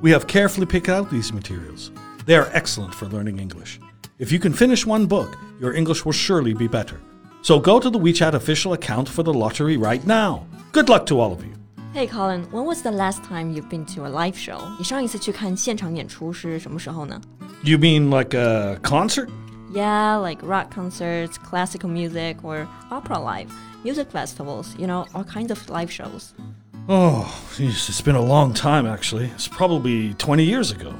we have carefully picked out these materials. They are excellent for learning English. If you can finish one book, your English will surely be better. So go to the WeChat official account for the lottery right now. Good luck to all of you. Hey Colin, when was the last time you've been to a live show? 你上一次去看现场演出是什么时候呢 You mean like a concert? Yeah, like rock concerts, classical music, or opera live, music festivals, you know, all kinds of live shows. Oh, geez, it's been a long time actually. It's probably 20 years ago.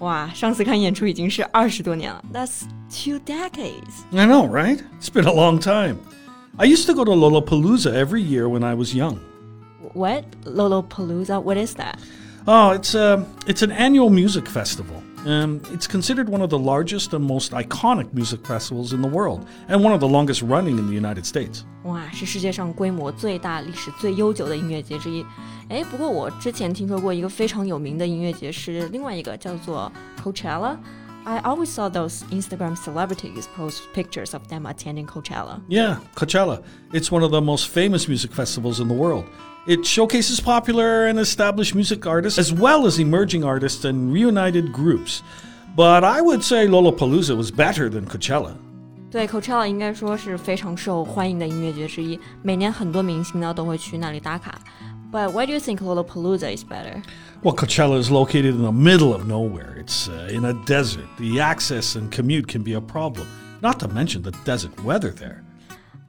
哇，上次看演出已经是二十多年了。That's two decades. I know, right? It's been a long time. I used to go to Lollapalooza every year when I was young. What? Lollapalooza? What is that? Oh, it's a it's an annual music festival. Um, it's considered one of the largest and most iconic music festivals in the world, and one of the longest running in the United States. 哇，是世界上规模最大、历史最悠久的音乐节之一。哎，不过我之前听说过一个非常有名的音乐节是另外一个叫做 Coachella。 I always saw those Instagram celebrities post pictures of them attending Coachella. Yeah, Coachella. It's one of the most famous music festivals in the world. It showcases popular and established music artists as well as emerging artists and reunited groups. But I would say Lollapalooza was better than Coachella. 对，Coachella 应该说是非常受欢迎的音乐节之一，每年很多明星呢都会去那里打卡。 But why do you think Lollapalooza is better? Well, Coachella is located in the middle of nowhere. It's uh, in a desert. The access and commute can be a problem, not to mention the desert weather there.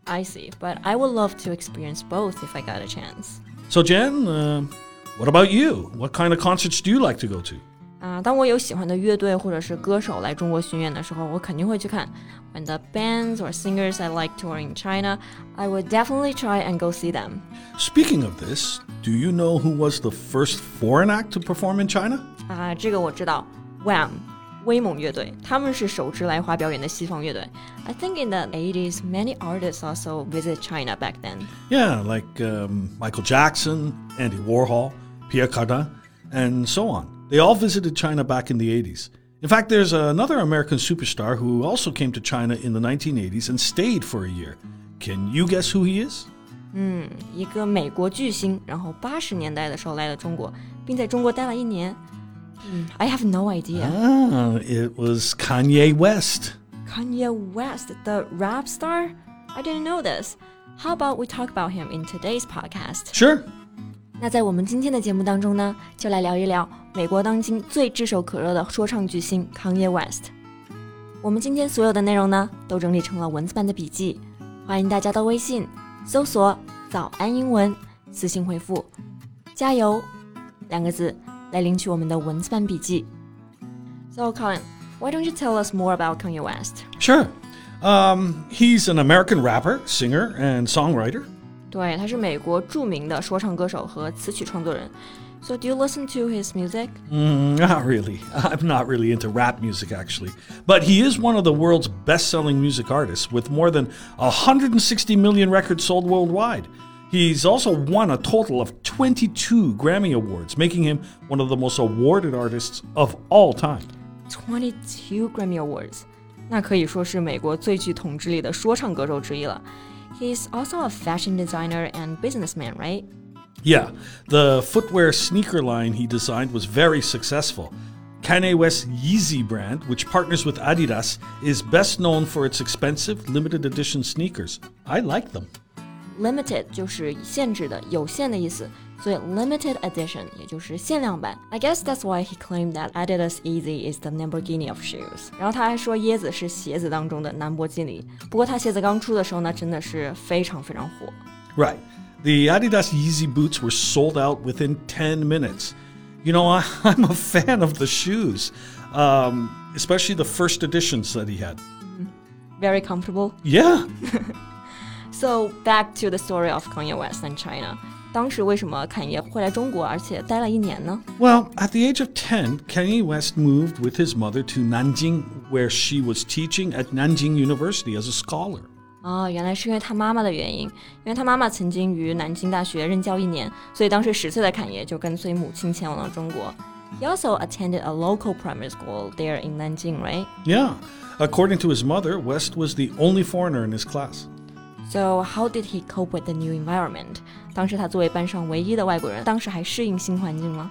I see, but I would love to experience both if I got a chance. So, Jen, uh, what about you? What kind of concerts do you like to go to? 啊、当我有喜欢的乐队或者是歌手来中国巡演的时候，我肯定会去看。When the bands or singers I like tour in China, I would definitely try and go see them. Speaking of this, do you know who was the first foreign act to perform in China? 啊、这个我知道，Wham，威猛乐队，他们是首支来华表演的西方乐队。I think in the 80s, many artists also visit China back then. Yeah, like um, Michael Jackson, Andy Warhol, Pierre Cardin, and so on. They all visited China back in the 80s. In fact, there's another American superstar who also came to China in the 1980s and stayed for a year. Can you guess who he is? 一个美国巨星，然后八十年代的时候来了中国，并在中国待了一年。嗯，I have no idea. Ah, it was Kanye West. Kanye West, the rap star? I didn't know this. How about we talk about him in today's podcast? Sure. 那在我们今天的节目当中呢，就来聊一聊美国当今最炙手可热的说唱巨星 Kanye West。我们今天所有的内容呢，都整理成了文字版的笔记，欢迎大家到微信搜索“早安英文”，私信回复“加油”两个字来领取我们的文字版笔记。So Colin, why don't you tell us more about Kanye West? Sure. Um, he's an American rapper, singer, and songwriter. 对，他是美国着名的说唱歌手和词曲创作人。So do you listen to his music? Mm, not really. I'm not really into rap music, actually. But he is one of the world's best selling music artists with more than 160 million records sold worldwide. He's also won a total of 22 Grammy Awards, making him one of the most awarded artists of all time. Twenty-two Grammy Awards，那可以说是美国最具统治力的说唱歌手之一了。 He's also a fashion designer and businessman, right? Yeah, the footwear sneaker line he designed was very successful. Kanye West's Yeezy brand, which partners with Adidas, is best known for its expensive limited edition sneakers. I like them. Limited 就是限制的、有限的意思， so limited edition I guess that's why he claimed that Adidas Yeezy is the Lamborghini of shoes。然后他还说椰子是鞋子当中的兰博基尼。不过他鞋子刚出的时候呢，真的是非常非常火。Right, the Adidas Yeezy boots were sold out within 10 minutes. You know, I, am a fan of the shoes, um, especially the first editions that he had. Very comfortable. Yeah. so back to the story of Kanye West and China. 当时为什么侃爷会来中国，而且待了一年呢？Well, at the age of 10, Kanye West moved with his mother to Nanjing, where she was teaching at Nanjing University as a scholar. 哦，原来是因为他妈妈的原因，因为他妈妈曾经于南京大学任教一年，所以当时十岁的侃爷就跟随母亲前往了中国。He also attended a local primary school there in Nanjing, right? Yeah. According to his mother, West was the only foreigner in his class. So how did he cope with the new environment? 当时他作为班上唯一的外国人，当时还适应新环境吗？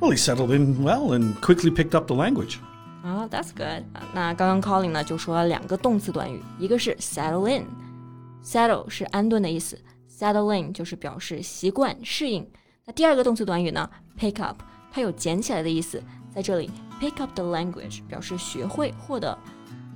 Well, he settled in well and quickly picked up the language. Oh, that's good. 那刚刚 Colin 呢就说了两个动词短语，一个是 settle in。settle 是安顿的意思，settle in 就是表示习惯、适应。那第二个动词短语呢，pick up，它有捡起来的意思，在这里 pick up the language 表示学会、获得。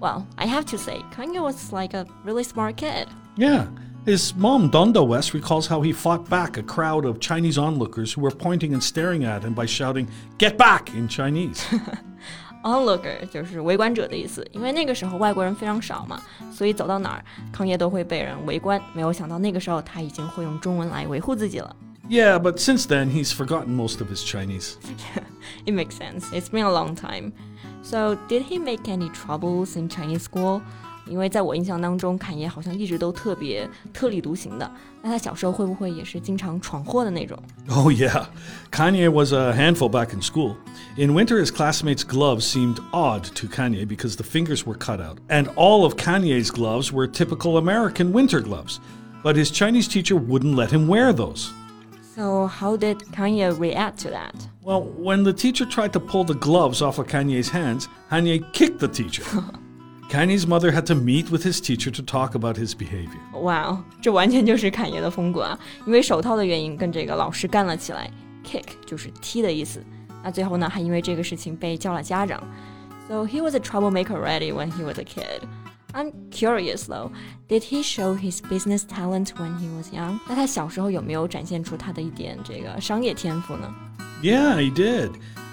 Well, I have to say, Kanye was like a really smart kid. Yeah. His mom, Donda West, recalls how he fought back a crowd of Chinese onlookers who were pointing and staring at him by shouting, Get back! in Chinese. onlooker 就是围观者的意思，因为那个时候外国人非常少嘛，所以走到哪儿，康业都会被人围观。没有想到那个时候他已经会用中文来维护自己了。Yeah, but since then he's forgotten most of his Chinese. it makes sense. It's been a long time. So, did he make any troubles in Chinese school? 因为在我印象当中，侃爷好像一直都特别特立独行的。那他小时候会不会也是经常闯祸的那种？Oh yeah, Kanye was a handful back in school. In winter, his classmates' gloves seemed odd to Kanye because the fingers were cut out, and all of Kanye's gloves were typical American winter gloves. But his Chinese teacher wouldn't let him wear those. So, how did Kanye react to that? Well, when the teacher tried to pull the gloves off of Kanye's hands, Kanye kicked the teacher. Kanye's mother had to meet with his teacher to talk about his behavior. Wow，这完全就是侃爷的风格啊！因为手套的原因，跟这个老师干了起来。Kick 就是踢的意思。那最后呢，还因为这个事情被叫了家长。So he was a troublemaker already when he was a kid. I'm curious though, did he show his business talent when he was young? 那他小时候有没有展现出他的一点这个商业天赋呢？Yeah, he did.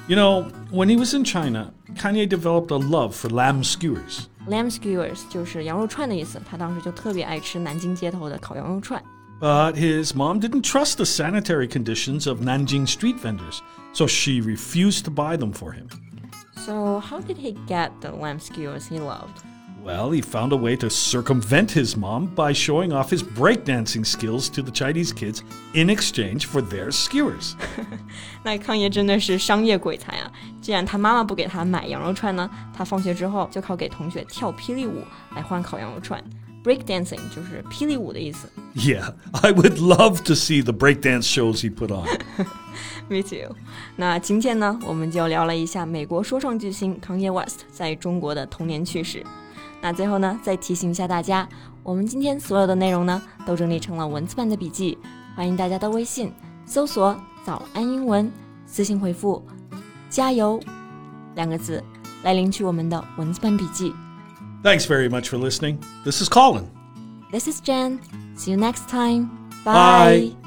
You know, when he was in China, Kanye developed a love for lamb skewers. Lamb skewers 就是羊肉串的意思。他当时就特别爱吃南京街头的烤羊肉串。But his mom didn't trust the sanitary conditions of Nanjing street vendors, so she refused to buy them for him. So, how did he get the lamb skewers he loved? Well, he found a way to circumvent his mom by showing off his breakdancing skills to the Chinese kids in exchange for their skewers. 那康爷真的是商业鬼才啊！ 既然他妈妈不给他买羊肉串呢，他放学之后就靠给同学跳霹雳舞来换烤羊肉串。Breakdancing 就是霹雳舞的意思。Yeah, I would love to see the breakdance shows he put on. Me too. 那今天呢，我们就聊了一下美国说唱巨星 Kanye West 在中国的童年趣事。那最后呢，再提醒一下大家，我们今天所有的内容呢，都整理成了文字版的笔记，欢迎大家到微信搜索“早安英文”，私信回复“加油”两个字来领取我们的文字版笔记。Thanks very much for listening. This is Colin. This is Jen. See you next time. Bye. Bye.